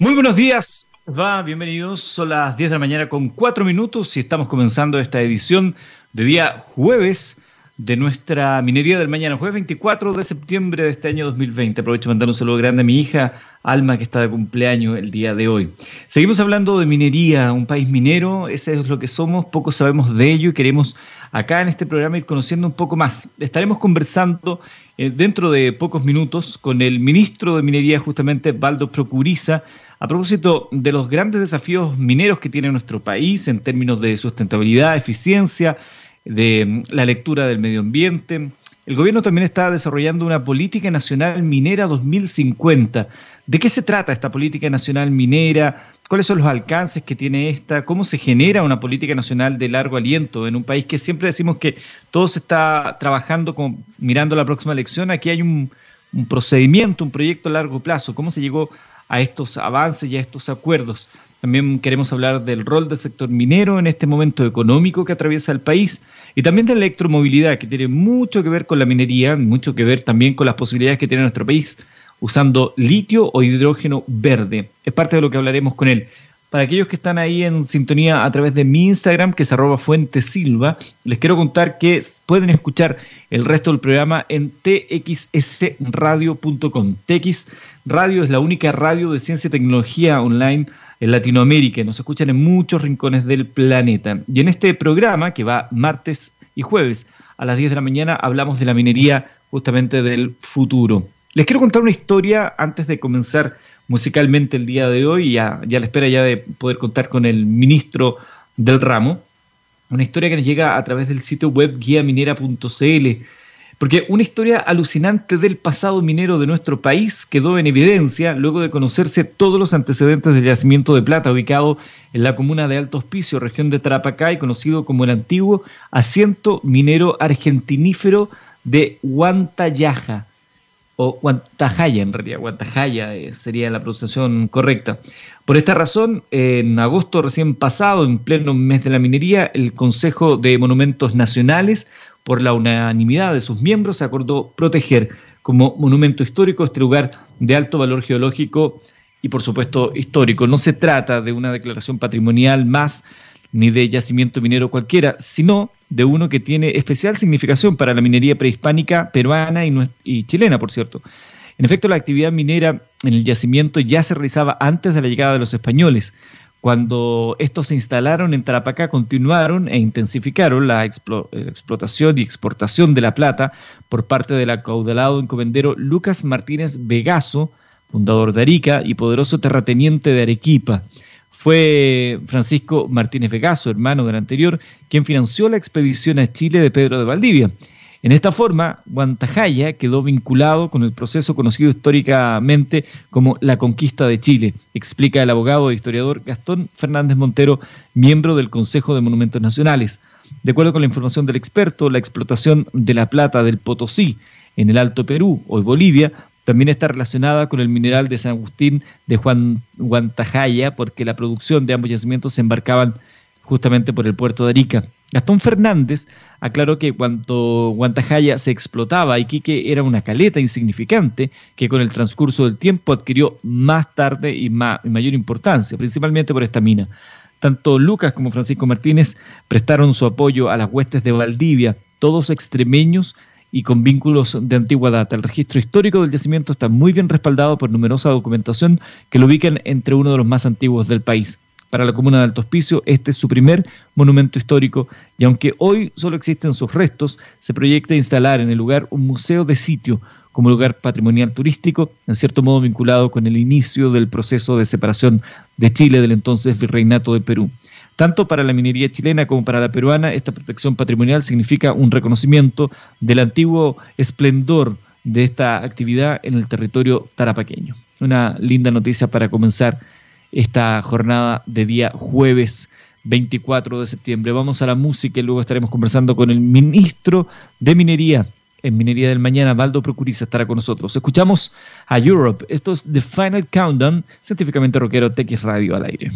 Muy buenos días, va, bienvenidos. Son las 10 de la mañana con 4 minutos y estamos comenzando esta edición de día jueves de nuestra minería del mañana, jueves 24 de septiembre de este año 2020. Aprovecho para mandar un saludo grande a mi hija Alma, que está de cumpleaños el día de hoy. Seguimos hablando de minería, un país minero, ese es lo que somos, poco sabemos de ello y queremos acá en este programa ir conociendo un poco más. Estaremos conversando eh, dentro de pocos minutos con el ministro de Minería, justamente Baldo Procuriza, a propósito de los grandes desafíos mineros que tiene nuestro país en términos de sustentabilidad, eficiencia, de mm, la lectura del medio ambiente. El gobierno también está desarrollando una política nacional minera 2050. ¿De qué se trata esta política nacional minera? ¿Cuáles son los alcances que tiene esta? ¿Cómo se genera una política nacional de largo aliento en un país que siempre decimos que todo se está trabajando como mirando la próxima elección? Aquí hay un, un procedimiento, un proyecto a largo plazo. ¿Cómo se llegó a estos avances y a estos acuerdos? También queremos hablar del rol del sector minero en este momento económico que atraviesa el país y también de la electromovilidad, que tiene mucho que ver con la minería, mucho que ver también con las posibilidades que tiene nuestro país usando litio o hidrógeno verde. Es parte de lo que hablaremos con él. Para aquellos que están ahí en sintonía a través de mi Instagram, que es arroba fuentesilva, les quiero contar que pueden escuchar el resto del programa en txsradio.com. TX Radio es la única radio de ciencia y tecnología online en Latinoamérica, nos escuchan en muchos rincones del planeta. Y en este programa, que va martes y jueves a las 10 de la mañana, hablamos de la minería justamente del futuro. Les quiero contar una historia antes de comenzar musicalmente el día de hoy, ya, ya la espera ya de poder contar con el ministro del ramo. Una historia que nos llega a través del sitio web guiaminera.cl porque una historia alucinante del pasado minero de nuestro país quedó en evidencia luego de conocerse todos los antecedentes del yacimiento de plata ubicado en la comuna de Alto Hospicio, región de Tarapacá, y conocido como el antiguo asiento minero argentinífero de Huantayaja, o Huantajaya en realidad, Huantajaya eh, sería la pronunciación correcta. Por esta razón, en agosto recién pasado, en pleno mes de la minería, el Consejo de Monumentos Nacionales por la unanimidad de sus miembros, acordó proteger como monumento histórico este lugar de alto valor geológico y por supuesto histórico. No se trata de una declaración patrimonial más ni de yacimiento minero cualquiera, sino de uno que tiene especial significación para la minería prehispánica peruana y, chilena, por cierto. En efecto, la actividad minera en el yacimiento ya se realizaba antes de la llegada de los españoles. Cuando estos se instalaron en Tarapacá, continuaron e intensificaron la explotación y exportación de la plata por parte del acaudalado encomendero Lucas Martínez Vegaso, fundador de Arica y poderoso terrateniente de Arequipa. Fue Francisco Martínez Vegaso, hermano del anterior, quien financió la expedición a Chile de Pedro de Valdivia. En esta forma, Guantajaya quedó vinculado con el proceso conocido históricamente como la conquista de Chile, explica el abogado e historiador Gastón Fernández Montero, miembro del Consejo de Monumentos Nacionales. De acuerdo con la información del experto, la explotación de la plata del Potosí en el Alto Perú, hoy Bolivia, también está relacionada con el mineral de San Agustín de Juan Guantajaya, porque la producción de ambos yacimientos se embarcaban justamente por el puerto de Arica. Gastón Fernández aclaró que cuando Guantajaya se explotaba, Iquique era una caleta insignificante que con el transcurso del tiempo adquirió más tarde y, mayor importancia, principalmente por esta mina. Tanto Lucas como Francisco Martínez prestaron su apoyo a las huestes de Valdivia, todos extremeños y con vínculos de antigua data. El registro histórico del yacimiento está muy bien respaldado por numerosa documentación que lo ubican entre uno de los más antiguos del país para la comuna de Alto Hospicio. Este es su primer monumento histórico y aunque hoy solo existen sus restos, se proyecta instalar en el lugar un museo de sitio como lugar patrimonial turístico, en cierto modo vinculado con el inicio del proceso de separación de Chile del entonces Virreinato de Perú. Tanto para la minería chilena como para la peruana, esta protección patrimonial significa un reconocimiento del antiguo esplendor de esta actividad en el territorio tarapaqueño. Una linda noticia para comenzar esta jornada de día jueves 24 de septiembre. Vamos a la música y luego estaremos conversando con el ministro de Minería en Minería del Mañana, Valdo Procuriza, estará con nosotros. Escuchamos a Europe. Esto es The Final Countdown, científicamente rockero TX Radio al aire.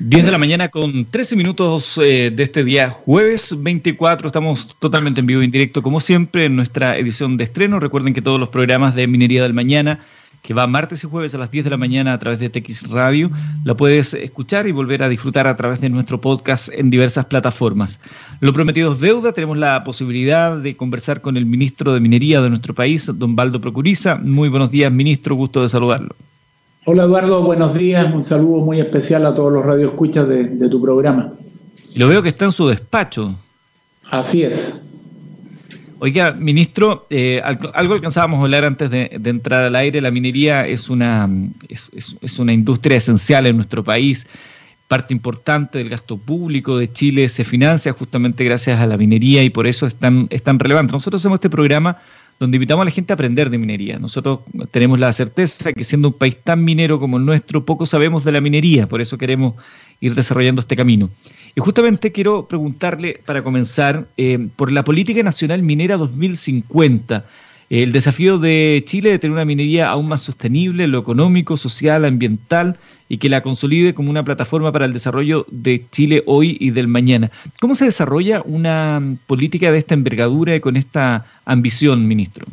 10 de la mañana con 13 minutos eh, de este día jueves 24. Estamos totalmente en vivo y en directo como siempre en nuestra edición de estreno. Recuerden que todos los programas de Minería del Mañana que va martes y jueves a las 10 de la mañana a través de TX Radio. La puedes escuchar y volver a disfrutar a través de nuestro podcast en diversas plataformas. Lo prometido es deuda. Tenemos la posibilidad de conversar con el ministro de Minería de nuestro país, don Baldo Procuriza. Muy buenos días, ministro. Gusto de saludarlo. Hola Eduardo, buenos días. Un saludo muy especial a todos los radioescuchas de, de tu programa. Lo veo que está en su despacho. Así es. Oiga, ministro, eh, algo alcanzábamos a hablar antes de, entrar al aire. La minería es una, es, una industria esencial en nuestro país. Parte importante del gasto público de Chile se financia justamente gracias a la minería y por eso es tan, es tan relevante. Nosotros hacemos este programa donde invitamos a la gente a aprender de minería. Nosotros tenemos la certeza que siendo un país tan minero como el nuestro, poco sabemos de la minería, por eso queremos ir desarrollando este camino. Y justamente quiero preguntarle, para comenzar, eh, por la Política Nacional Minera 2050, el desafío de Chile de tener una minería aún más sostenible, lo económico, social, ambiental, y que la consolide como una plataforma para el desarrollo de Chile hoy y del mañana. ¿Cómo se desarrolla una política de esta envergadura y con esta ambición, ministro?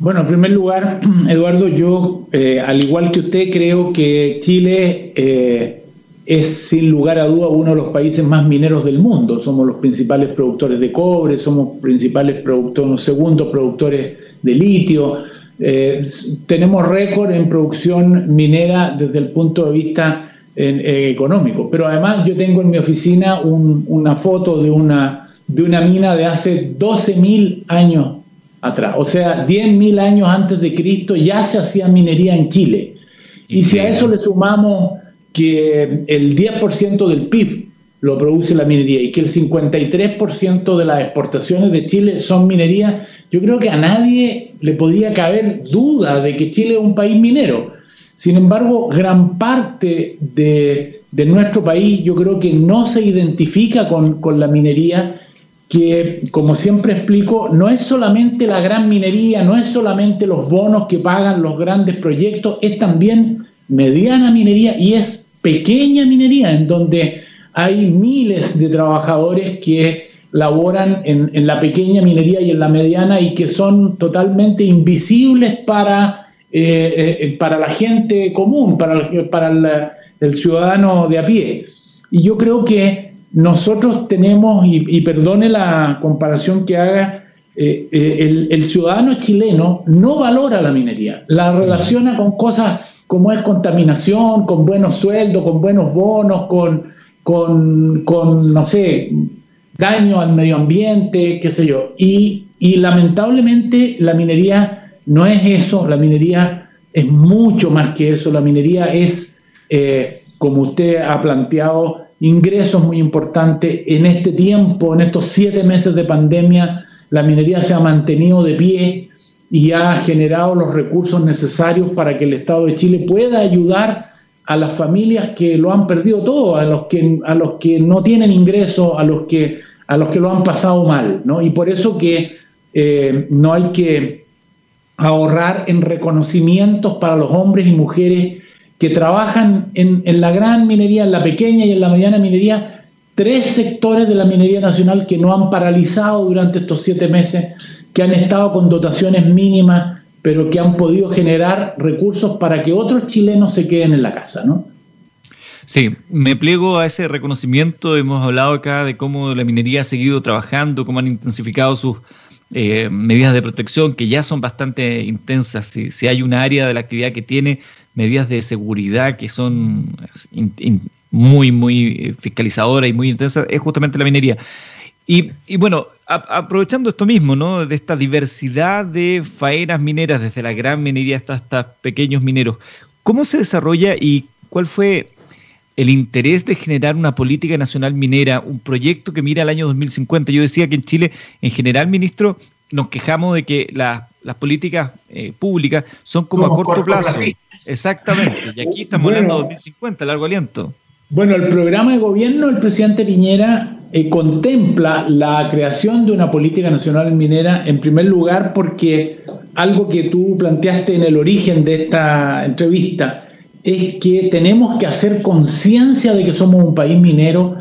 Bueno, en primer lugar, Eduardo, yo, eh, al igual que usted, creo que Chile eh, es sin lugar a duda uno de los países más mineros del mundo. Somos los principales productores de cobre, somos principales productores, segundos productores de litio. Eh, tenemos récord en producción minera desde el punto de vista eh, económico. Pero además yo tengo en mi oficina una foto de una, de una mina de hace 12.000 años atrás. O sea, 10.000 años antes de Cristo ya se hacía minería en Chile. Y si a eso le sumamos que el 10% del PIB lo produce la minería y que el 53% de las exportaciones de Chile son minería, yo creo que a nadie le podría caber duda de que Chile es un país minero. Sin embargo, gran parte de, nuestro país yo creo que no se identifica con, con la minería, que como siempre explico, no es solamente la gran minería, no es solamente los bonos que pagan los grandes proyectos, es también mediana minería y es pequeña minería, en donde hay miles de trabajadores que laboran en, la pequeña minería y en la mediana y que son totalmente invisibles para, eh, eh, para la gente común, para, para el ciudadano de a pie. Y yo creo que nosotros tenemos, y, perdone la comparación que haga, eh, el, el, ciudadano chileno no valora la minería, la relaciona con cosas como es contaminación, con buenos sueldos, con buenos bonos, con, con, no sé, daño al medio ambiente, qué sé yo. Y, lamentablemente la minería no es eso, la minería es mucho más que eso, la minería es, eh, como usted ha planteado, ingresos muy importantes. En este tiempo, en estos siete meses de pandemia, la minería se ha mantenido de pie, y ha generado los recursos necesarios para que el Estado de Chile pueda ayudar a las familias que lo han perdido todo, a los que, a los que no tienen ingresos, a los que, a los que lo han pasado mal. ¿no? Y por eso que eh, no hay que ahorrar en reconocimientos para los hombres y mujeres que trabajan en, en la gran minería, en la pequeña y en la mediana minería, tres sectores de la minería nacional que no han paralizado durante estos siete meses que han estado con dotaciones mínimas, pero que han podido generar recursos para que otros chilenos se queden en la casa, ¿no? Sí, me pliego a ese reconocimiento. Hemos hablado acá de cómo la minería ha seguido trabajando, cómo han intensificado sus eh, medidas de protección, que ya son bastante intensas. Si, hay una área de la actividad que tiene medidas de seguridad que son muy, muy fiscalizadoras y muy intensas, es justamente la minería. Y, bueno, aprovechando esto mismo, ¿no? De esta diversidad de faenas mineras, desde la gran minería hasta, hasta pequeños mineros, ¿cómo se desarrolla y cuál fue el interés de generar una política nacional minera, un proyecto que mira al año 2050? Yo decía que en Chile, en general, ministro, nos quejamos de que las políticas eh, públicas son como a corto, plazo. Exactamente. Y aquí estamos hablando de 2050, largo aliento. Bueno, el programa de gobierno del presidente Piñera eh, contempla la creación de una política nacional minera, en primer lugar porque algo que tú planteaste en el origen de esta entrevista es que tenemos que hacer conciencia de que somos un país minero,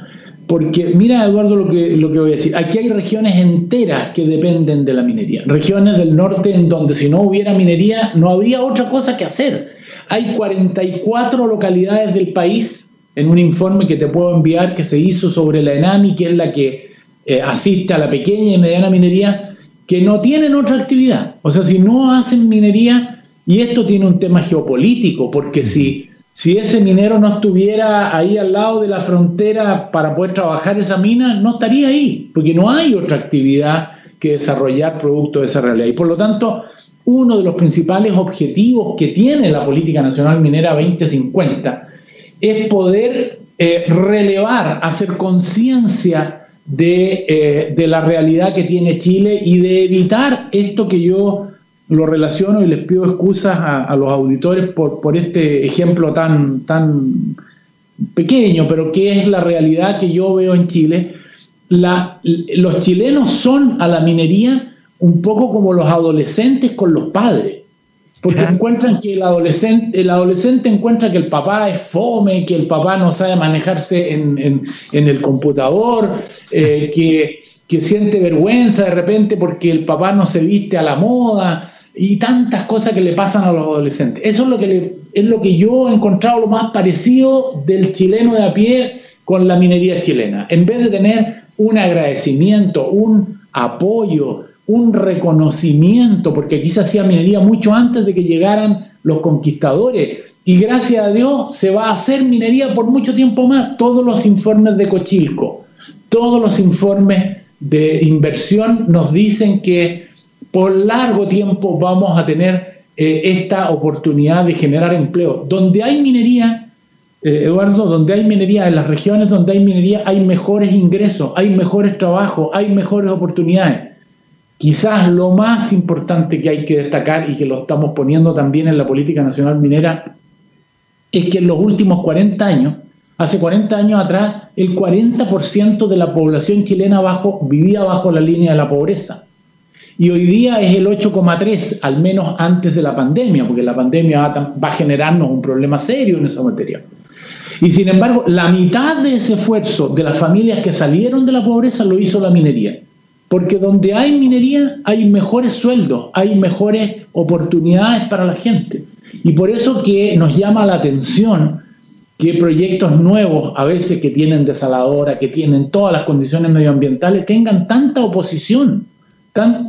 porque mira Eduardo lo que, lo que voy a decir, aquí hay regiones enteras que dependen de la minería, regiones del norte en donde si no hubiera minería no habría otra cosa que hacer. Hay 44 localidades del país en un informe que te puedo enviar que se hizo sobre la ENAMI, que es la que eh, asiste a la pequeña y mediana minería, que no tienen otra actividad. O sea, si no hacen minería, y esto tiene un tema geopolítico, porque si si ese minero no estuviera ahí al lado de la frontera para poder trabajar esa mina, no estaría ahí, porque no hay otra actividad que desarrollar producto de esa realidad. Y por lo tanto, uno de los principales objetivos que tiene la Política Nacional Minera 2050 es poder eh, relevar, hacer conciencia de, eh, de la realidad que tiene Chile y de evitar esto que yo lo relaciono y les pido excusas a, los auditores por, por, este ejemplo tan, tan pequeño, pero que es la realidad que yo veo en Chile. Los chilenos son a la minería un poco como los adolescentes con los padres, porque encuentran que el adolescente, el adolescente encuentra que el papá es fome, que el papá no sabe manejarse en, en, en el computador, eh, que, que siente vergüenza de repente porque el papá no se viste a la moda, y tantas cosas que le pasan a los adolescentes. Eso es lo que, es lo que yo he encontrado lo más parecido del chileno de a pie con la minería chilena. En vez de tener un agradecimiento, un apoyo, un reconocimiento, porque aquí se hacía minería mucho antes de que llegaran los conquistadores. Y gracias a Dios se va a hacer minería por mucho tiempo más. Todos los informes de Cochilco, todos los informes de inversión nos dicen que por largo tiempo vamos a tener eh, esta oportunidad de generar empleo. Donde hay minería, eh, Eduardo, donde hay minería, en las regiones donde hay minería, hay mejores ingresos, hay mejores trabajos, hay mejores oportunidades. Quizás lo más importante que hay que destacar y que lo estamos poniendo también en la política nacional minera es que en los últimos 40 años, hace 40 años atrás, el 40% de la población chilena bajo, vivía bajo la línea de la pobreza y hoy día es el 8,3, al menos antes de la pandemia, porque la pandemia va, a generarnos un problema serio en esa materia. Y sin embargo, la mitad de ese esfuerzo de las familias que salieron de la pobreza lo hizo la minería. Porque donde hay minería hay mejores sueldos, hay mejores oportunidades para la gente. Y por eso que nos llama la atención que proyectos nuevos, a veces que tienen desaladora, que tienen todas las condiciones medioambientales, tengan tanta oposición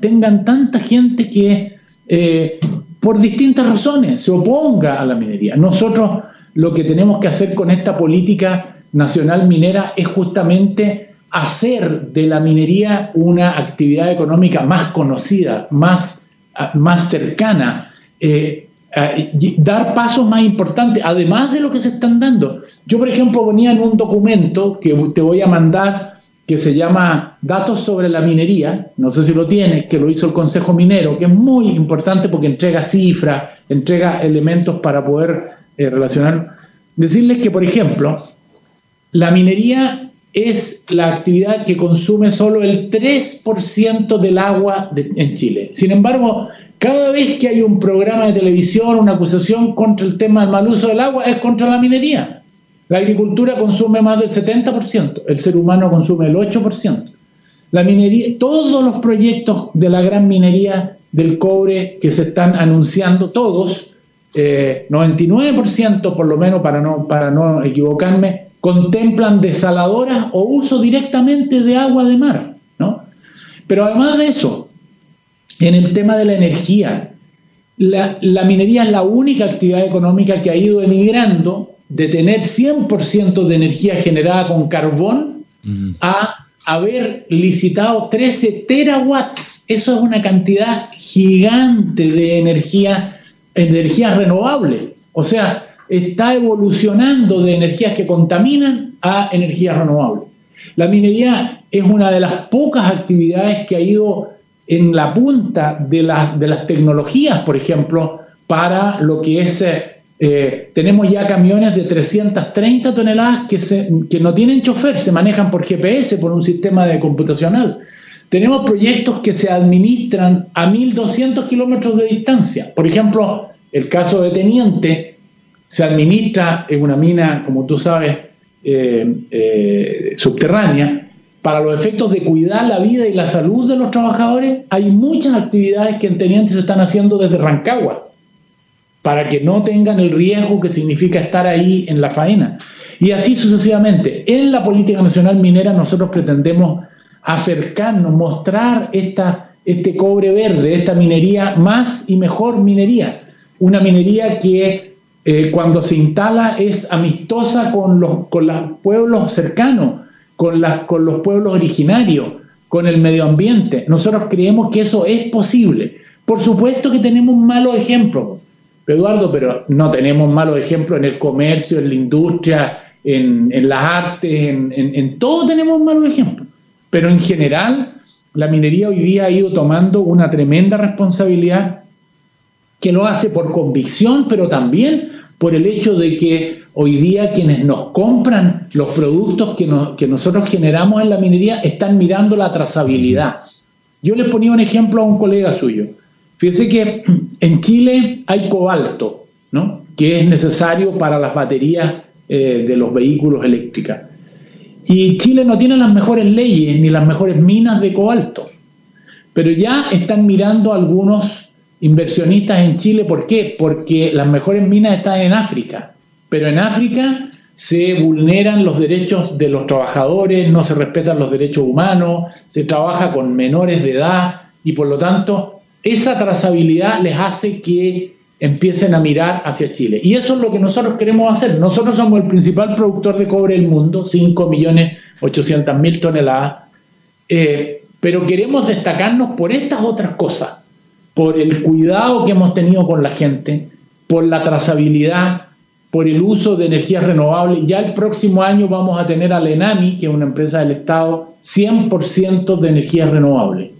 tengan tanta gente que eh, por distintas razones se oponga a la minería. Nosotros lo que tenemos que hacer con esta política nacional minera es justamente hacer de la minería una actividad económica más conocida, más, más cercana, eh, dar pasos más importantes, además de lo que se están dando. Yo, por ejemplo, venía en un documento que te voy a mandar que se llama Datos sobre la minería, no sé si lo tiene, que lo hizo el Consejo Minero, que es muy importante porque entrega cifras, entrega elementos para poder eh, relacionar. Decirles que, por ejemplo, la minería es la actividad que consume solo el 3% del agua en Chile. Sin embargo, cada vez que hay un programa de televisión, una acusación contra el tema del mal uso del agua, es contra la minería. La agricultura consume más del 70%, el ser humano consume el 8%. La minería, todos los proyectos de la gran minería del cobre que se están anunciando, todos, 99% eh, por lo menos para no, para no equivocarme, contemplan desaladoras o uso directamente de agua de mar. ¿no? Pero además de eso, en el tema de la energía, la, la minería es la única actividad económica que ha ido emigrando de tener 100% de energía generada con carbón a haber licitado 13 terawatts. Eso es una cantidad gigante de energía, energía renovable. O sea, está evolucionando de energías que contaminan a energías renovables. La minería es una de las pocas actividades que ha ido en la punta de, de las tecnologías, por ejemplo, para lo que es eh, tenemos ya camiones de 330 toneladas que, se, que no tienen chofer, se manejan por GPS, por un sistema de computacional. Tenemos proyectos que se administran a 1.200 kilómetros de distancia. Por ejemplo, el caso de Teniente se administra en una mina, como tú sabes, subterránea, para los efectos de cuidar la vida y la salud de los trabajadores, hay muchas actividades que en Teniente se están haciendo desde Rancagua, para que no tengan el riesgo que significa estar ahí en la faena. Y así sucesivamente. En la política nacional minera nosotros pretendemos acercarnos, mostrar esta, este cobre verde, esta minería más y mejor minería. Una minería que eh, cuando se instala es amistosa con los, con los pueblos cercanos con, con los pueblos originarios, con el medio ambiente. Nosotros creemos que eso es posible. Por supuesto que tenemos malos ejemplos, Eduardo, pero no tenemos malos ejemplos en el comercio, en la industria, en, las artes, en, en, todo tenemos malos ejemplos. Pero en general, la minería hoy día ha ido tomando una tremenda responsabilidad que lo hace por convicción, pero también por el hecho de que hoy día quienes nos compran los productos que, que nosotros generamos en la minería están mirando la trazabilidad. Yo les ponía un ejemplo a un colega suyo. Fíjese que en Chile hay cobalto, ¿no? que es necesario para las baterías eh, de los vehículos eléctricos. Y Chile no tiene las mejores leyes ni las mejores minas de cobalto. Pero ya están mirando algunos inversionistas en Chile. ¿Por qué? Porque las mejores minas están en África. Pero en África se vulneran los derechos de los trabajadores, no se respetan los derechos humanos, se trabaja con menores de edad y por lo tanto esa trazabilidad les hace que empiecen a mirar hacia Chile. Y eso es lo que nosotros queremos hacer. Nosotros somos el principal productor de cobre del mundo, 5.800.000 toneladas, eh, pero queremos destacarnos por estas otras cosas, por el cuidado que hemos tenido con la gente, por la trazabilidad, por el uso de energías renovables. Ya el próximo año vamos a tener a Lenami, que es una empresa del Estado, 100% de energías renovables.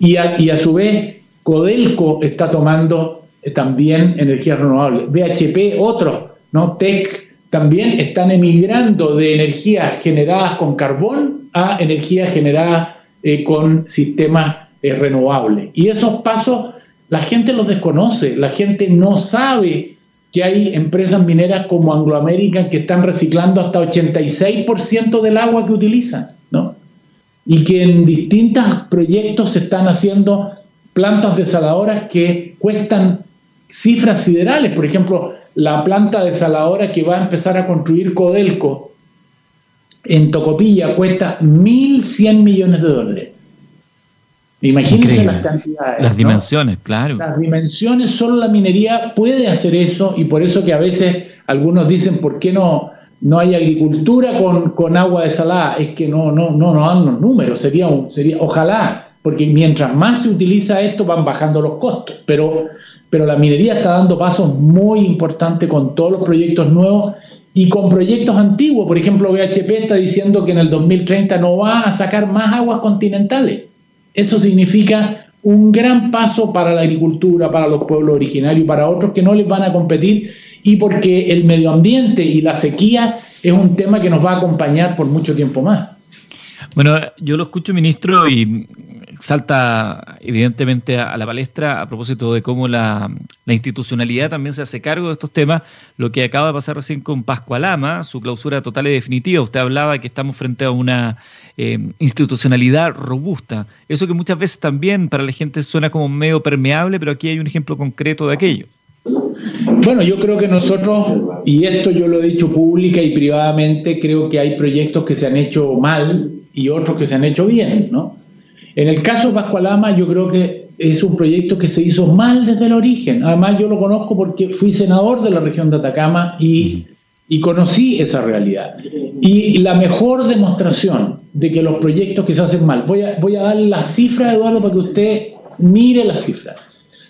Y a, su vez, Codelco está tomando eh, también energías renovables. BHP, otros, ¿no? TEC, también están emigrando de energías generadas con carbón a energías generadas eh, con sistemas eh, renovables. Y esos pasos la gente los desconoce, la gente no sabe que hay empresas mineras como Anglo American que están reciclando hasta 86% del agua que utilizan, ¿no? Y que en distintos proyectos se están haciendo plantas desaladoras que cuestan cifras siderales. Por ejemplo, la planta desaladora que va a empezar a construir Codelco en Tocopilla cuesta 1.100 millones de dólares. Imagínense las cantidades. Las dimensiones, claro. Las dimensiones, solo la minería puede hacer eso y por eso que a veces algunos dicen, ¿por qué no, no hay agricultura con, con agua desalada? Es que no, no, no nos dan los números, sería, sería, ojalá, porque mientras más se utiliza esto van bajando los costos, pero, pero la minería está dando pasos muy importantes con todos los proyectos nuevos y con proyectos antiguos. Por ejemplo, BHP está diciendo que en el 2030 no va a sacar más aguas continentales eso significa un gran paso para la agricultura, para los pueblos originarios para otros que no les van a competir y porque el medio ambiente y la sequía es un tema que nos va a acompañar por mucho tiempo más. Bueno, yo lo escucho, ministro, y salta evidentemente a, la palestra a propósito de cómo la, institucionalidad también se hace cargo de estos temas, lo que acaba de pasar recién con Pascualama, su clausura total y definitiva. Usted hablaba que estamos frente a una eh, institucionalidad robusta. Eso que muchas veces también para la gente suena como medio permeable, pero aquí hay un ejemplo concreto de aquello. Bueno, yo creo que nosotros, y esto yo lo he dicho pública y privadamente, creo que hay proyectos que se han hecho mal y otros que se han hecho bien, ¿no? En el caso de Pascualama, yo creo que es un proyecto que se hizo mal desde el origen. Además, yo lo conozco porque fui senador de la región de Atacama y, y conocí esa realidad. Y la mejor demostración de que los proyectos que se hacen mal, voy a, voy a dar la cifra, Eduardo, para que usted mire la cifra.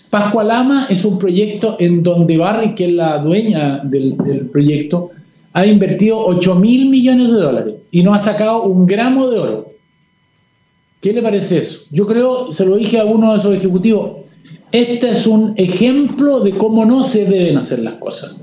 Pascualama es un proyecto en donde Barry, que es la dueña del, del proyecto, ha invertido 8 mil millones de dólares y no ha sacado un gramo de oro. ¿Qué le parece eso? Yo creo, se lo dije a uno de esos ejecutivos, este es un ejemplo de cómo no se deben hacer las cosas.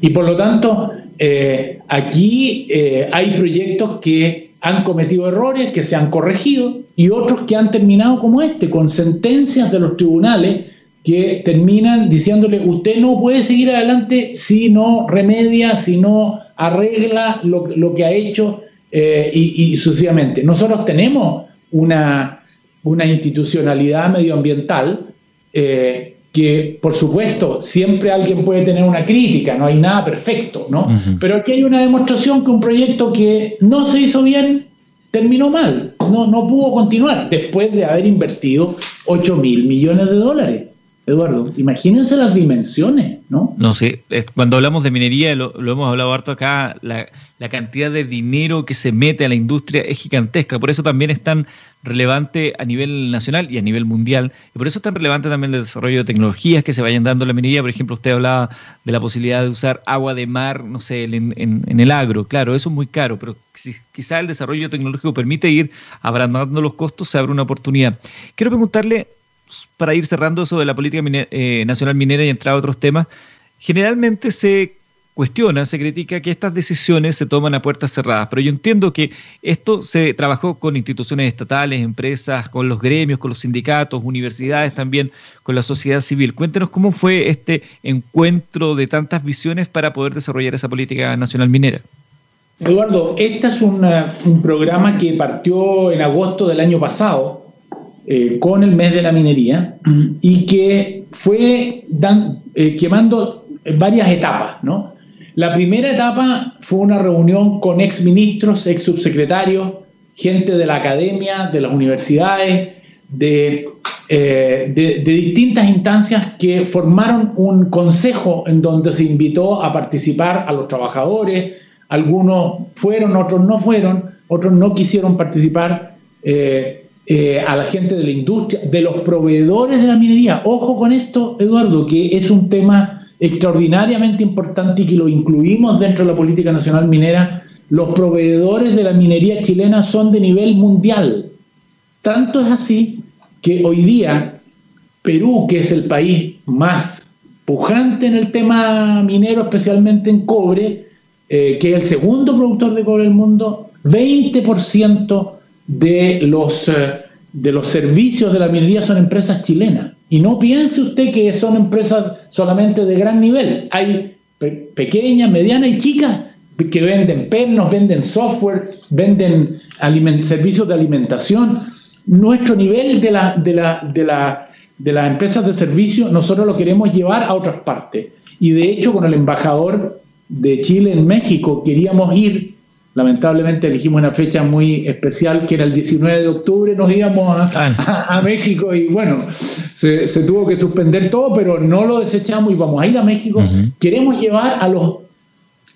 Y por lo tanto, eh, aquí eh, hay proyectos que han cometido errores, que se han corregido, y otros que han terminado como este, con sentencias de los tribunales que terminan diciéndole, usted no puede seguir adelante si no remedia, si no arregla lo, que ha hecho eh, y, sucesivamente. Nosotros tenemos una, una institucionalidad medioambiental eh, que, por supuesto, siempre alguien puede tener una crítica, no hay nada perfecto, ¿no? Pero aquí hay una demostración que un proyecto que no se hizo bien terminó mal, no, no pudo continuar después de haber invertido 8 mil millones de dólares. Eduardo, imagínense las dimensiones, ¿no? No sé, cuando hablamos de minería, lo, hemos hablado harto acá, la, cantidad de dinero que se mete a la industria es gigantesca, por eso también es tan relevante a nivel nacional y a nivel mundial, y por eso es tan relevante también el desarrollo de tecnologías que se vayan dando en la minería, por ejemplo, usted hablaba de la posibilidad de usar agua de mar, no sé, en, el agro, claro, eso es muy caro, pero si quizá el desarrollo tecnológico permite ir abrandando los costos, se abre una oportunidad. Quiero preguntarle para ir cerrando eso de la política eh, nacional minera y entrar a otros temas, generalmente se cuestiona, se critica que estas decisiones se toman a puertas cerradas, pero yo entiendo que esto se trabajó con instituciones estatales, empresas, con los gremios, con los sindicatos, universidades también, con la sociedad civil. Cuéntenos cómo fue este encuentro de tantas visiones para poder desarrollar esa política nacional minera. Eduardo, este es un programa que partió en agosto del año pasado eh, con el mes de la minería y que fue eh, quemando varias etapas. ¿no? La primera etapa fue una reunión con ex ministros, ex subsecretarios, gente de la academia, de las universidades, de, eh, de, distintas instancias que formaron un consejo en donde se invitó a participar a los trabajadores, algunos fueron, otros no fueron, otros no quisieron participar. Eh, eh, a la gente de la industria, de los proveedores de la minería. Ojo con esto, Eduardo, que es un tema extraordinariamente importante y que lo incluimos dentro de la política nacional minera. Los proveedores de la minería chilena son de nivel mundial. Tanto es así que hoy día Perú, que es el país más pujante en el tema minero, especialmente en cobre, eh, que es el segundo productor de cobre del mundo, 20% de los, eh, de los servicios de la minería son empresas chilenas. Y no piense usted que son empresas solamente de gran nivel. Hay pequeñas, medianas y chicas que venden pernos, venden software, venden servicios de alimentación. Nuestro nivel de, la, de, la, de, la, de las empresas de servicio, nosotros lo queremos llevar a otras partes. Y de hecho, con el embajador de Chile en México queríamos ir lamentablemente elegimos una fecha muy especial que era el 19 de octubre, nos íbamos a, México y bueno, se, tuvo que suspender todo, pero no lo desechamos y vamos a ir a México. Queremos llevar a los,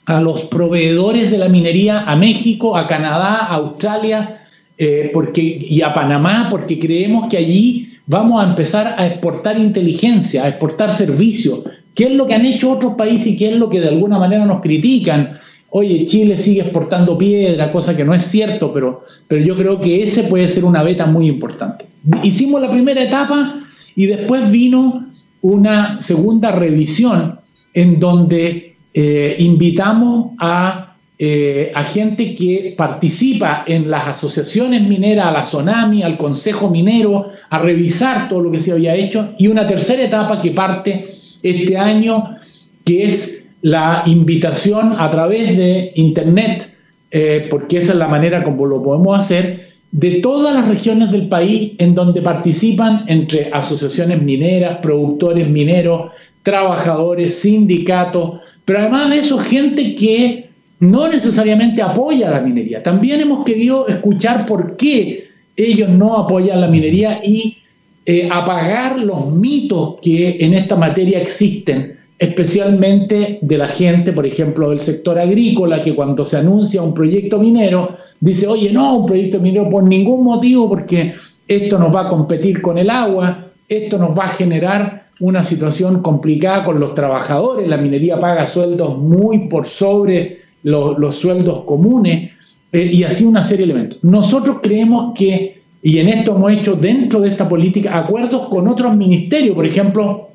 a los proveedores de la minería a México, a Canadá, a Australia eh, porque, y a Panamá, porque creemos que allí vamos a empezar a exportar inteligencia, a exportar servicios. ¿Qué es lo que han hecho otros países y qué es lo que de alguna manera nos critican? Oye, Chile sigue exportando piedra, cosa que no es cierto, pero, pero yo creo que ese puede ser una beta muy importante. Hicimos la primera etapa y después vino una segunda revisión en donde eh, invitamos a, eh, a, gente que participa en las asociaciones mineras, a la Sonami, al Consejo Minero, a revisar todo lo que se había hecho, y una tercera etapa que parte este año, que es la invitación a través de Internet, eh, porque esa es la manera como lo podemos hacer, de todas las regiones del país en donde participan entre asociaciones mineras, productores mineros, trabajadores, sindicatos, pero además de eso, gente que no necesariamente apoya la minería. También hemos querido escuchar por qué ellos no apoyan la minería y eh, apagar los mitos que en esta materia existen especialmente de la gente, por ejemplo, del sector agrícola, que cuando se anuncia un proyecto minero, dice, oye, no, un proyecto minero por ningún motivo, porque esto nos va a competir con el agua, esto nos va a generar una situación complicada con los trabajadores, la minería paga sueldos muy por sobre los sueldos comunes, eh, y así una serie de elementos. Nosotros creemos que, y en esto hemos hecho dentro de esta política acuerdos con otros ministerios, por ejemplo,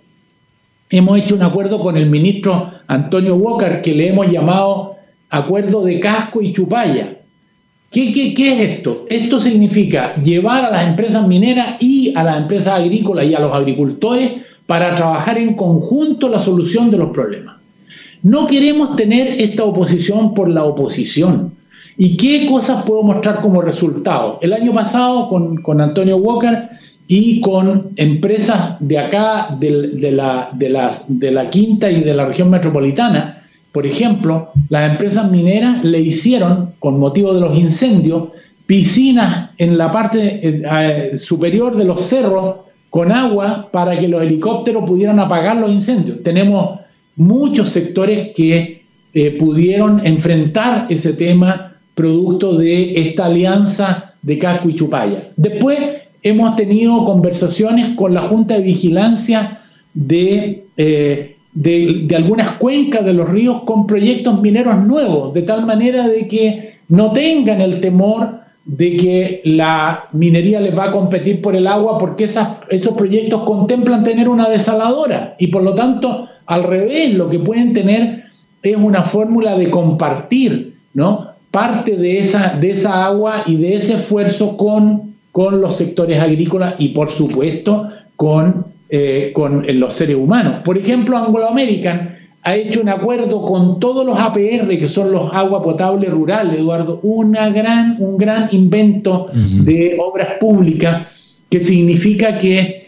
hemos hecho un acuerdo con el ministro Antonio Walker que le hemos llamado acuerdo de casco y chupalla. ¿Qué, qué, es esto? Esto significa llevar a las empresas mineras y a las empresas agrícolas y a los agricultores para trabajar en conjunto la solución de los problemas. No queremos tener esta oposición por la oposición. ¿Y qué cosas puedo mostrar como resultado? El año pasado con, Antonio Walker y con empresas de acá, de, la, de, las, de la quinta y de la región metropolitana, por ejemplo, las empresas mineras le hicieron, con motivo de los incendios, piscinas en la parte eh, superior de los cerros con agua para que los helicópteros pudieran apagar los incendios. Tenemos muchos sectores que eh, pudieron enfrentar ese tema producto de esta alianza de Casco y Chupaya. Después hemos tenido conversaciones con la Junta de Vigilancia de, eh, de, de algunas cuencas de los ríos con proyectos mineros nuevos, de tal manera de que no tengan el temor de que la minería les va a competir por el agua porque esos proyectos contemplan tener una desaladora y por lo tanto al revés lo que pueden tener es una fórmula de compartir ¿no? parte de esa, de esa agua y de ese esfuerzo con, con los sectores agrícolas y por supuesto con, eh, con los seres humanos. Por ejemplo, Anglo American ha hecho un acuerdo con todos los APR, que son los agua potable rural, Eduardo, una gran, un gran invento de obras públicas que significa que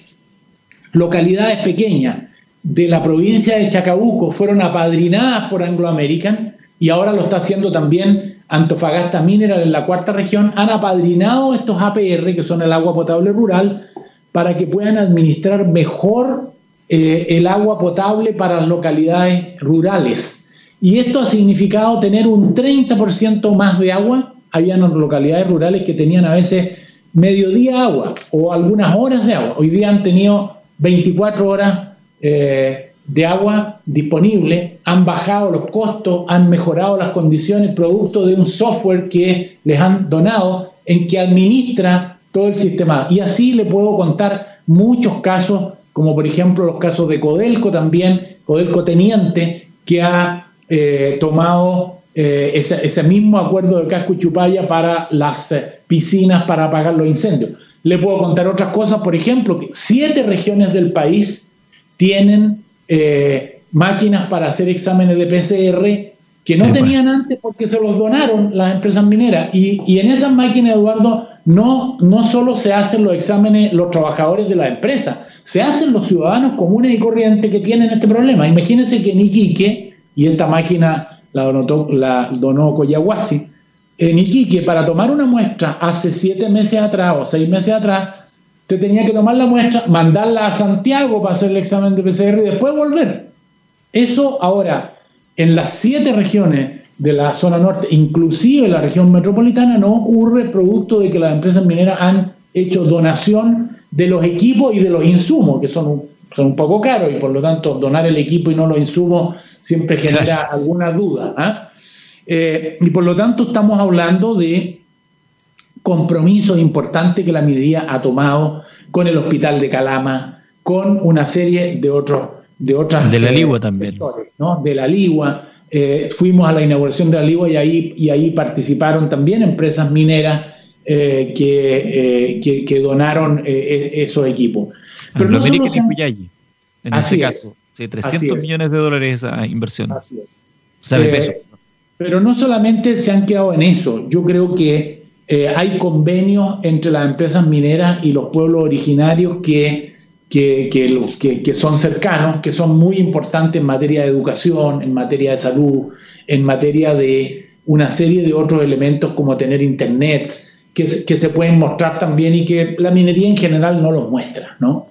localidades pequeñas de la provincia de Chacabuco fueron apadrinadas por Anglo American y ahora lo está haciendo también Antofagasta Mineral en la cuarta región, han apadrinado estos APR, que son el agua potable rural, para que puedan administrar mejor eh, el agua potable para las localidades rurales. Y esto ha significado tener un 30% más de agua. Habían localidades rurales que tenían a veces mediodía agua o algunas horas de agua. Hoy día han tenido 24 horas eh, de agua disponible, han bajado los costos, han mejorado las condiciones producto de un software que les han donado en que administra todo el sistema. Y así le puedo contar muchos casos como por ejemplo los casos de Codelco también, Codelco Teniente, que ha eh, tomado eh, ese, mismo acuerdo de Casco y Chupaya para las eh, piscinas para apagar los incendios. Le puedo contar otras cosas, por ejemplo, que siete regiones del país tienen máquinas para hacer exámenes de PCR que no tenían antes porque se los donaron las empresas mineras. Y, y, en esas máquinas, Eduardo, no, no solo se hacen los exámenes los trabajadores de la empresa, se hacen los ciudadanos comunes y corrientes que tienen este problema. Imagínense que en Iquique, y esta máquina la donó, la donó Coyahuasi, en Iquique, para tomar una muestra hace siete meses atrás o seis meses atrás, te tenía que tomar la muestra, mandarla a Santiago para hacer el examen de PCR y después volver. Eso ahora, en las siete regiones de la zona norte, inclusive la región metropolitana, no ocurre producto de que las empresas mineras han hecho donación de los equipos y de los insumos, que son un, son un poco caros y por lo tanto donar el equipo y no los insumos siempre genera alguna duda. ¿ah? Eh, y por lo tanto estamos hablando de compromisos importantes que la minería ha tomado con el hospital de Calama, con una serie de otros de otras de la Ligua también ¿no? de la Ligua eh, fuimos a la inauguración de la Ligua y ahí y ahí participaron también empresas mineras eh, eh, que, que, donaron eh, esos equipos. Pero no América en este caso. 300 millones de dólares esa inversión. Así es. O sea, de pesos. Pero no solamente se han quedado en eso, yo creo que hay convenios entre las empresas mineras y los pueblos originarios que, que, que, que, son cercanos, que son muy importantes en materia de educación, en materia de salud, en materia de una serie de otros elementos como tener internet, que, se pueden mostrar también y que la minería en general no los muestra, ¿no?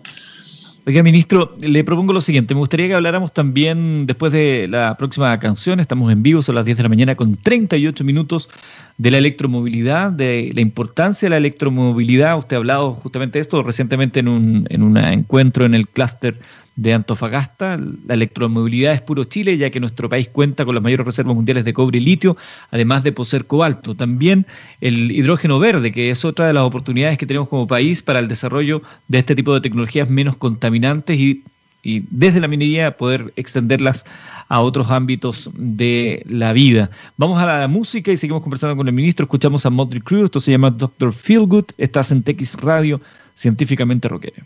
Oiga, ministro, le propongo lo siguiente. Me gustaría que habláramos también después de la próxima canción. Estamos en vivo, son las 10 de la mañana con 38 minutos de la electromovilidad, de la importancia de la electromovilidad. Usted ha hablado justamente de esto recientemente en un, en un encuentro en el clúster de Antofagasta. La electromovilidad es puro Chile, ya que nuestro país cuenta con las mayores reservas mundiales de cobre y litio, además de poseer cobalto. También el hidrógeno verde, que es otra de las oportunidades que tenemos como país para el desarrollo de este tipo de tecnologías menos contaminantes y, desde la minería poder extenderlas a otros ámbitos de la vida. Vamos a la música y seguimos conversando con el ministro. Escuchamos a Motley Crue, esto se llama Dr. Feelgood, estás en TX Radio, científicamente rockero.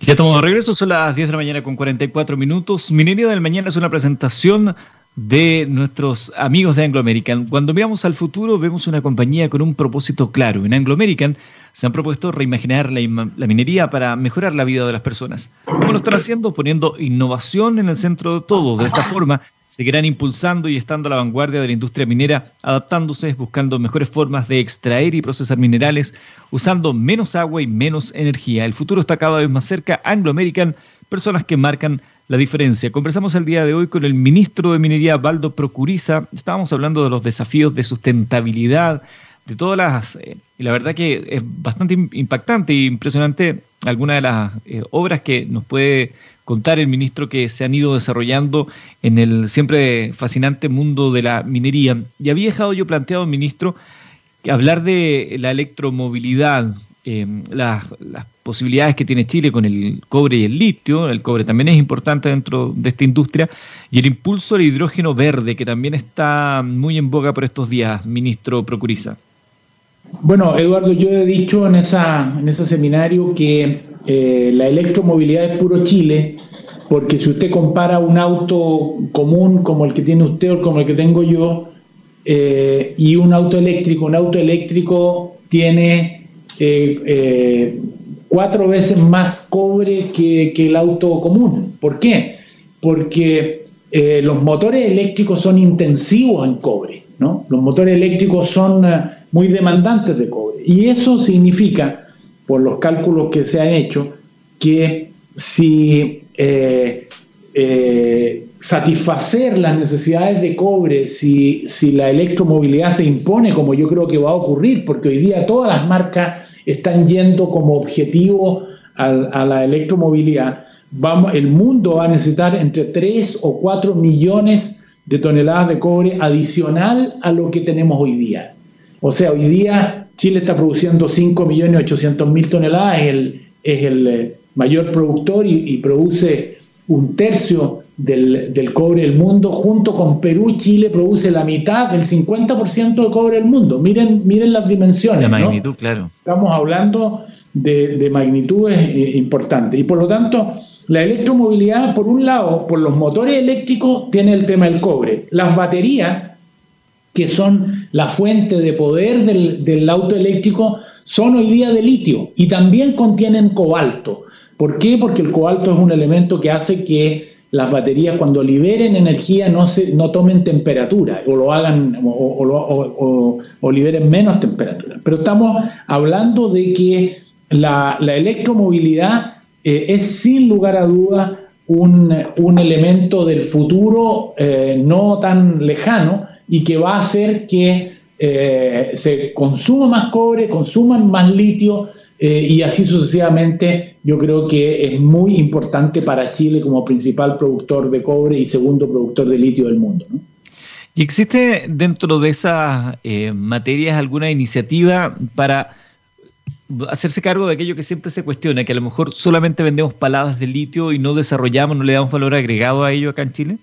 Ya estamos de regreso, son las 10 de la mañana con 44 minutos. Minería del Mañana es una presentación de nuestros amigos de Anglo American. Cuando miramos al futuro, vemos una compañía con un propósito claro. En Anglo American se han propuesto reimaginar la, la, minería para mejorar la vida de las personas. ¿Cómo lo están haciendo? Poniendo innovación en el centro de todo. De esta forma, seguirán impulsando y estando a la vanguardia de la industria minera, adaptándose, buscando mejores formas de extraer y procesar minerales, usando menos agua y menos energía. El futuro está cada vez más cerca. Anglo American, personas que marcan la diferencia. Conversamos el día de hoy con el ministro de Minería, Baldo Procuriza. Estábamos hablando de los desafíos de sustentabilidad, de todas las... Eh, y la verdad que es bastante impactante e impresionante algunas de las eh, obras que nos puede contar el ministro que se han ido desarrollando en el siempre fascinante mundo de la minería. Y había dejado yo planteado, ministro, hablar de la electromovilidad, eh, las, posibilidades que tiene Chile con el cobre y el litio, el cobre también es importante dentro de esta industria, y el impulso al hidrógeno verde, que también está muy en boga por estos días, ministro Procuriza. Bueno, Eduardo, yo he dicho en, esa, en ese seminario que eh, la electromovilidad es puro Chile, porque si usted compara un auto común como el que tiene usted o como el que tengo yo, eh, y un auto eléctrico, un auto eléctrico tiene eh, cuatro veces más cobre que, el auto común. ¿Por qué? Porque los motores eléctricos son intensivos en cobre, ¿no? Los motores eléctricos son muy demandantes de cobre. Y eso significa por los cálculos que se han hecho, que si eh, eh, satisfacer las necesidades de cobre, si, si la electromovilidad se impone, como yo creo que va a ocurrir, porque hoy día todas las marcas están yendo como objetivo a, la electromovilidad, vamos, el mundo va a necesitar entre 3 o 4 millones de toneladas de cobre adicional a lo que tenemos hoy día. O sea, hoy día Chile está produciendo 5.800.000 toneladas, es el, es el eh, mayor productor y, produce un tercio del, cobre del mundo. Junto con Perú, Chile produce la mitad, el 50% del cobre del mundo. Miren, miren las dimensiones. La magnitud, claro. Estamos hablando de, magnitudes eh, importantes. Y por lo tanto, la electromovilidad, por un lado, por los motores eléctricos, tiene el tema del cobre. Las baterías que son la fuente de poder del, auto eléctrico, son hoy día de litio y también contienen cobalto. ¿Por qué? Porque el cobalto es un elemento que hace que las baterías cuando liberen energía no, se, no tomen temperatura o lo hagan o, liberen menos temperatura. Pero estamos hablando de que la, electromovilidad eh, es sin lugar a duda un, elemento del futuro eh, no tan lejano y que va a hacer que eh, se consuma más cobre, consuman más litio eh, y así sucesivamente. Yo creo que es muy importante para Chile como principal productor de cobre y segundo productor de litio del mundo. ¿Y existe dentro de esas eh, materias alguna iniciativa para hacerse cargo de aquello que siempre se cuestiona, que a lo mejor solamente vendemos paladas de litio y no desarrollamos, no le damos valor agregado a ello acá en Chile?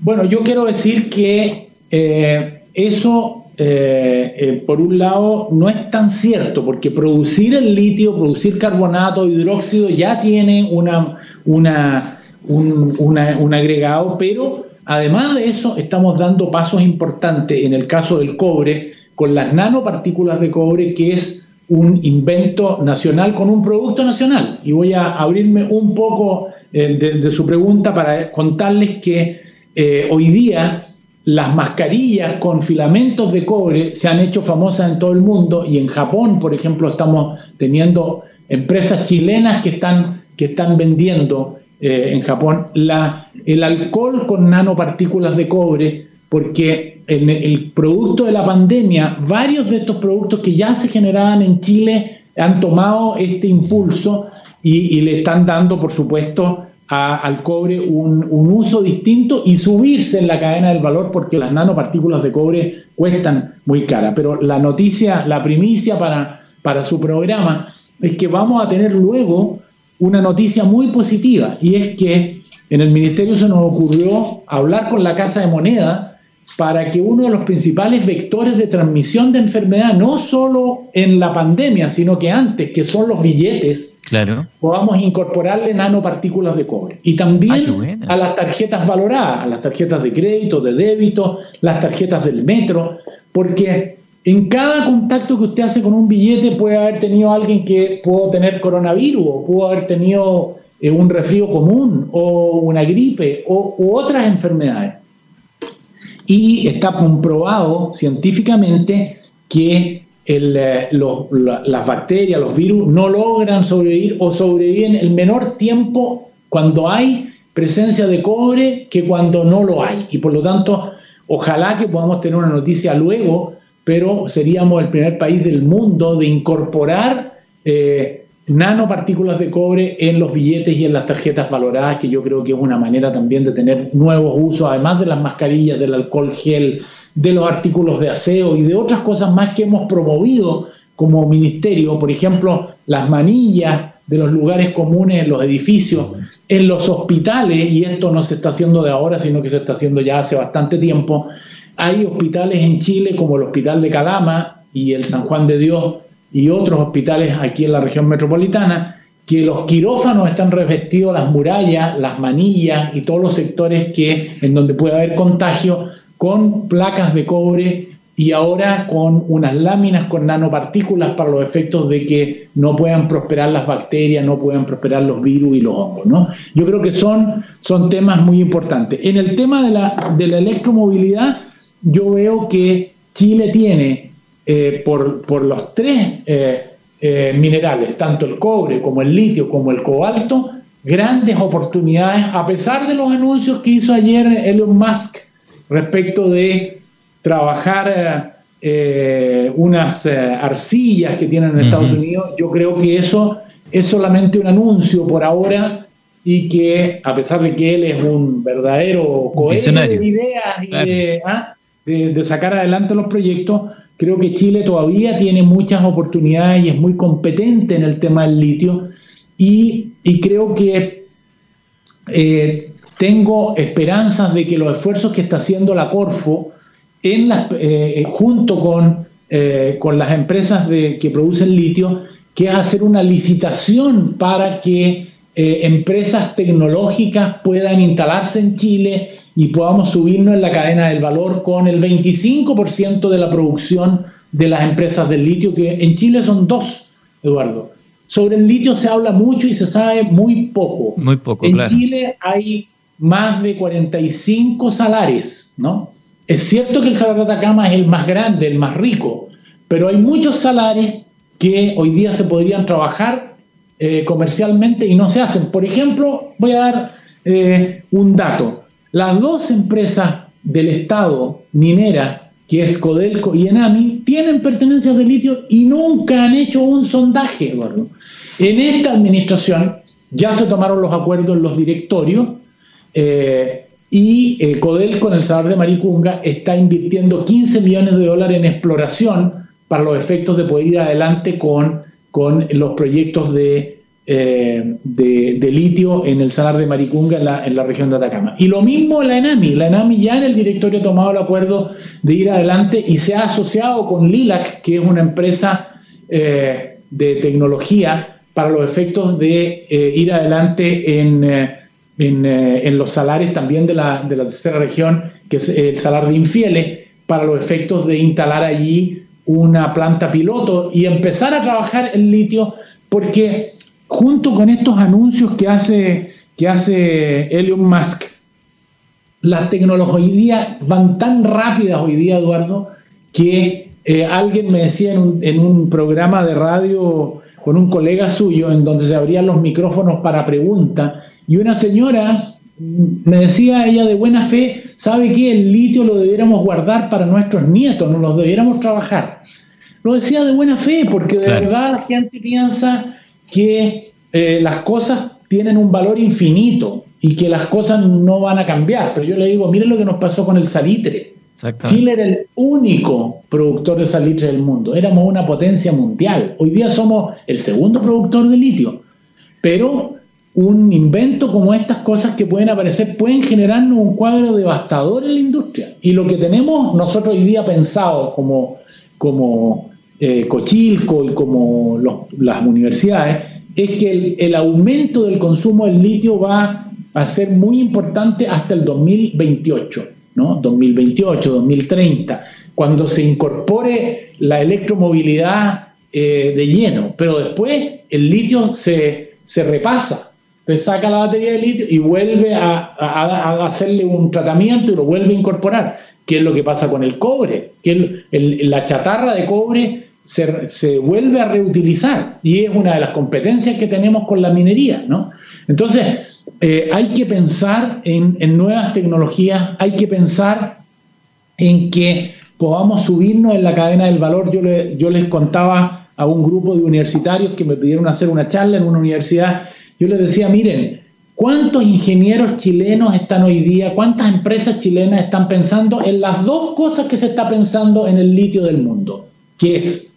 Bueno, yo quiero decir que eh, eso, eh, eh, por un lado, no es tan cierto, porque producir el litio, producir carbonato, hidróxido, ya tiene una, una, un, agregado, pero además de eso, estamos dando pasos importantes en el caso del cobre, con las nanopartículas de cobre, que es un invento nacional con un producto nacional. Y voy a abrirme un poco de, su pregunta para contarles que hoy día las mascarillas con filamentos de cobre se han hecho famosas en todo el mundo y en Japón, por ejemplo, estamos teniendo empresas chilenas que están, que están vendiendo eh, en Japón. El alcohol con nanopartículas de cobre, porque en el producto de la pandemia, varios de estos productos que ya se generaban en Chile han tomado este impulso y le están dando, por supuesto, al cobre un, uso distinto y subirse en la cadena del valor porque las nanopartículas de cobre cuestan muy cara. Pero la noticia, la primicia para, para su programa es que vamos a tener luego una noticia muy positiva y es que en el ministerio se nos ocurrió hablar con la Casa de Moneda para que uno de los principales vectores de transmisión de enfermedad, no solo en la pandemia, sino que antes, que son los billetes, claro. podamos incorporarle nanopartículas de cobre. Y también ah, a las tarjetas valoradas, a las tarjetas de crédito, de débito, las tarjetas del metro, porque en cada contacto que usted hace con un billete puede haber tenido alguien que pudo tener coronavirus, o pudo haber tenido eh, un resfrío común, o una gripe, o u otras enfermedades. Y está comprobado científicamente que eh, las bacterias, los virus, no logran sobrevivir o sobreviven el menor tiempo cuando hay presencia de cobre que cuando no lo hay. Y por lo tanto, ojalá que podamos tener una noticia luego, pero seríamos el primer país del mundo de incorporar eh, nanopartículas de cobre en los billetes y en las tarjetas valoradas, que yo creo que es una manera también de tener nuevos usos, además de las mascarillas, del alcohol gel, de los artículos de aseo y de otras cosas más que hemos promovido como ministerio, por ejemplo, las manillas de los lugares comunes en los edificios, en los hospitales, y esto no se está haciendo de ahora, sino que se está haciendo ya hace bastante tiempo. Hay hospitales en Chile como el Hospital de Calama y el San Juan de Dios y otros hospitales aquí en la región metropolitana, que los quirófanos están revestidos, las murallas, las manillas y todos los sectores que, en donde puede haber contagio, con placas de cobre y ahora con unas láminas con nanopartículas para los efectos de que no puedan prosperar las bacterias, no puedan prosperar los virus y los hongos. ¿no? Yo creo que son, son temas muy importantes. En el tema de la, de la electromovilidad, yo veo que Chile tiene, eh, por, por, los tres eh, eh, minerales, tanto el cobre como el litio como el cobalto, grandes oportunidades, a pesar de los anuncios que hizo ayer Elon Musk respecto de trabajar unas arcillas que tienen en Estados Unidos, yo creo que eso es solamente un anuncio por ahora y que a pesar de que él es un verdadero cohete de ideas y ¿ah? De, sacar adelante los proyectos, creo que Chile todavía tiene muchas oportunidades y es muy competente en el tema del litio. Y, creo que eh, tengo esperanzas de que los esfuerzos que está haciendo la Corfo en las, eh, junto con, eh, con las empresas de, que producen litio, que es hacer una licitación para que eh, empresas tecnológicas puedan instalarse en Chile y podamos subirnos en la cadena del valor con el 25% de la producción de las empresas del litio, que en Chile son dos, Eduardo. Sobre el litio se habla mucho y se sabe muy poco. Muy poco, En Chile hay más de 45 salares, ¿no? Es cierto que el salario de Atacama es el más grande, el más rico, pero hay muchos salarios que hoy día se podrían trabajar eh, comercialmente y no se hacen. Por ejemplo, voy a dar eh, un dato. Las dos empresas del Estado minera, que es Codelco y Enami, tienen pertenencias de litio y nunca han hecho un sondaje, Eduardo. En esta administración ya se tomaron los acuerdos en los directorios eh, y eh, Codelco en el Salar de Maricunga está invirtiendo 15 millones de dólares en exploración para los efectos de poder ir adelante con, con los proyectos de, eh, de, litio en el Salar de Maricunga en la, en la, región de Atacama. Y lo mismo la ENAMI. La ENAMI ya en el directorio ha tomado el acuerdo de ir adelante y se ha asociado con LILAC, que es una empresa de tecnología para los efectos de ir adelante en eh, en, los salares también de la, de la, tercera región, que es el salar de infieles, para los efectos de instalar allí una planta piloto y empezar a trabajar en litio, porque junto con estos anuncios que hace, que hace Elon Musk, las tecnologías van tan rápidas hoy día, Eduardo, que eh, alguien me decía en un, en un programa de radio con un colega suyo, en donde se abrían los micrófonos para preguntas, y una señora me decía ella de buena fe, ¿sabe qué? El litio lo debiéramos guardar para nuestros nietos, no lo debiéramos trabajar. Lo decía de buena fe, porque de verdad la gente piensa que eh, las cosas tienen un valor infinito y que las cosas no van a cambiar. Pero yo le digo, miren lo que nos pasó con el salitre. Chile era el único productor de salitre del mundo. Éramos una potencia mundial. Hoy día somos el segundo productor de litio. Pero un invento como estas cosas que pueden aparecer pueden generarnos un cuadro devastador en la industria. Y lo que tenemos nosotros hoy día pensado como, como eh, Cochilco y como las universidades es que el, aumento del consumo del litio va a ser muy importante hasta el 2028, ¿no? 2028, 2030, cuando se incorpore la electromovilidad eh, de lleno. Pero después el litio se, se repasa te saca la batería de litio y vuelve a, hacerle un tratamiento y lo vuelve a incorporar. ¿Qué es lo que pasa con el cobre? Que la chatarra de cobre se, vuelve a reutilizar y es una de las competencias que tenemos con la minería. ¿no? Entonces, eh, hay que pensar en, nuevas tecnologías, hay que pensar en que podamos subirnos en la cadena del valor. Yo, les contaba a un grupo de universitarios que me pidieron hacer una charla en una universidad yo les decía, miren, ¿cuántos ingenieros chilenos están hoy día, cuántas empresas chilenas están pensando en las dos cosas que se está pensando en el litio del mundo? Es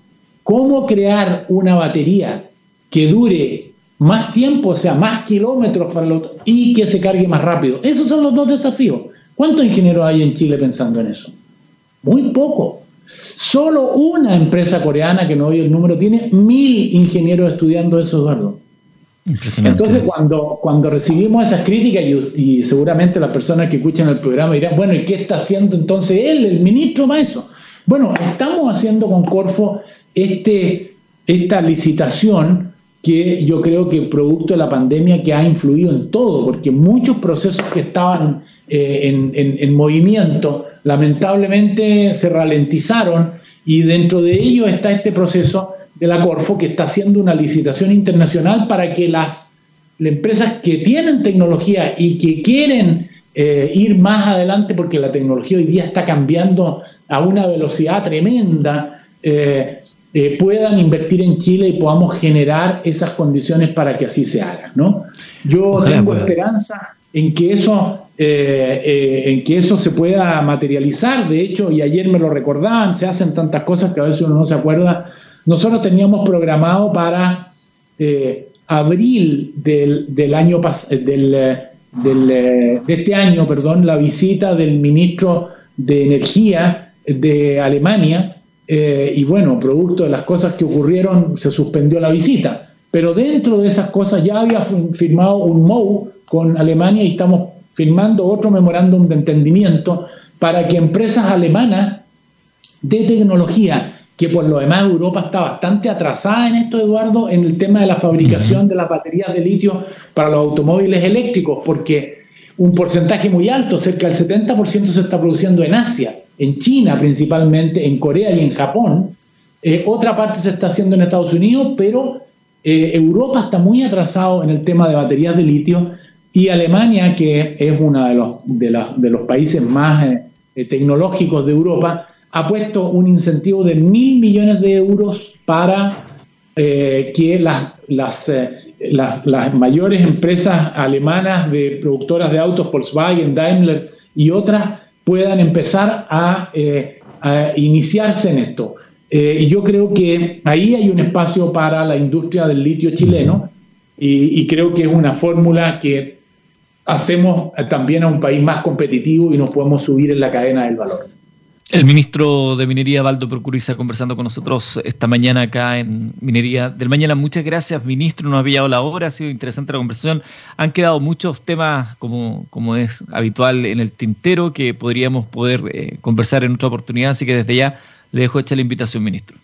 cómo crear una batería que dure más tiempo, o sea, más kilómetros para el y que se cargue más rápido. Esos son los dos desafíos. ¿Cuántos ingenieros hay en Chile pensando en eso? Muy poco. Solo una empresa coreana, que no oye el número, tiene mil ingenieros estudiando eso, Eduardo. Entonces, cuando, cuando recibimos esas críticas, y, seguramente las personas que escuchan el programa dirán, bueno, ¿y qué está haciendo entonces él, el ministro eso? Bueno, estamos haciendo con Corfo este, esta licitación que yo creo que producto de la pandemia que ha influido en todo, porque muchos procesos que estaban eh, en, en movimiento lamentablemente se ralentizaron y dentro de ello está este proceso de la Corfo que está haciendo una licitación internacional para que las, empresas que tienen tecnología y que quieren eh, ir más adelante porque la tecnología hoy día está cambiando a una velocidad tremenda, eh, eh, puedan invertir en Chile y podamos generar esas condiciones para que así se haga. ¿no? Yo tengo esperanza en que eso en que eso se pueda materializar. De hecho, y ayer me lo recordaban, se hacen tantas cosas que a veces uno no se acuerda nosotros teníamos programado para eh, abril del, año eh, del, eh, del, de este año, perdón, la visita del ministro de Energía de Alemania y bueno, producto de las cosas que ocurrieron, se suspendió la visita. Pero dentro de esas cosas ya había firmado un MOU con Alemania y estamos firmando otro memorándum de entendimiento para que empresas alemanas de tecnología que por lo demás Europa está bastante atrasada en esto, Eduardo, en el tema de la fabricación de las baterías de litio para los automóviles eléctricos, porque un porcentaje muy alto, cerca del 70% se está produciendo en Asia, en China principalmente, en Corea y en Japón. Eh, otra parte se está haciendo en Estados Unidos, pero eh, Europa está muy atrasado en el tema de baterías de litio y Alemania, que es uno de los, de, los países más eh, tecnológicos de Europa, ha puesto un incentivo de mil millones de euros para que las, eh, las, las, mayores empresas alemanas de productoras de autos, Volkswagen, Daimler y otras, puedan empezar a, eh, iniciarse en esto. y yo creo que ahí hay un espacio para la industria del litio chileno y creo que es una fórmula que hacemos también a un país más competitivo y nos podemos subir en la cadena del valor. El ministro de Minería, Valdo Procuriza, conversando con nosotros esta mañana acá en Minería del Mañana. Muchas gracias, ministro. Nos había dado la hora, ha sido interesante la conversación. Han quedado muchos temas, como, como es habitual en el tintero, que podríamos poder eh, conversar en otra oportunidad. Así que desde ya le dejo hecha la invitación, ministro.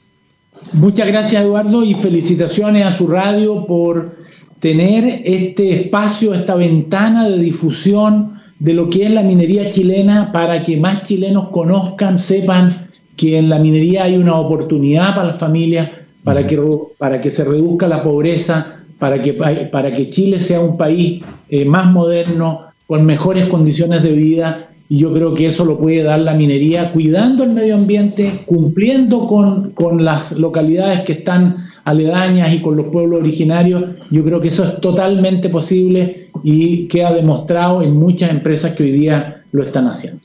Muchas gracias, Eduardo, y felicitaciones a su radio por tener este espacio, esta ventana de difusión de lo que es la minería chilena para que más chilenos conozcan, sepan que en la minería hay una oportunidad para las familias, para que, para que se reduzca la pobreza, para que, para que Chile sea un país eh, más moderno, con mejores condiciones de vida. Y yo creo que eso lo puede dar la minería, cuidando el medio ambiente, cumpliendo con, con las localidades que están aledañas y con los pueblos originarios. Yo creo que eso es totalmente posible y queda demostrado en muchas empresas que hoy día lo están haciendo.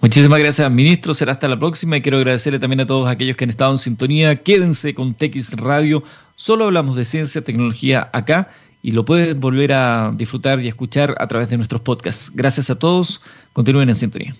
Muchísimas gracias, ministro. Será hasta la próxima y quiero agradecerle también a todos aquellos que han estado en sintonía. Quédense con TX Radio. Solo hablamos de ciencia, tecnología acá y lo pueden volver a disfrutar y escuchar a través de nuestros podcasts. Gracias a todos. Continúen en sintonía.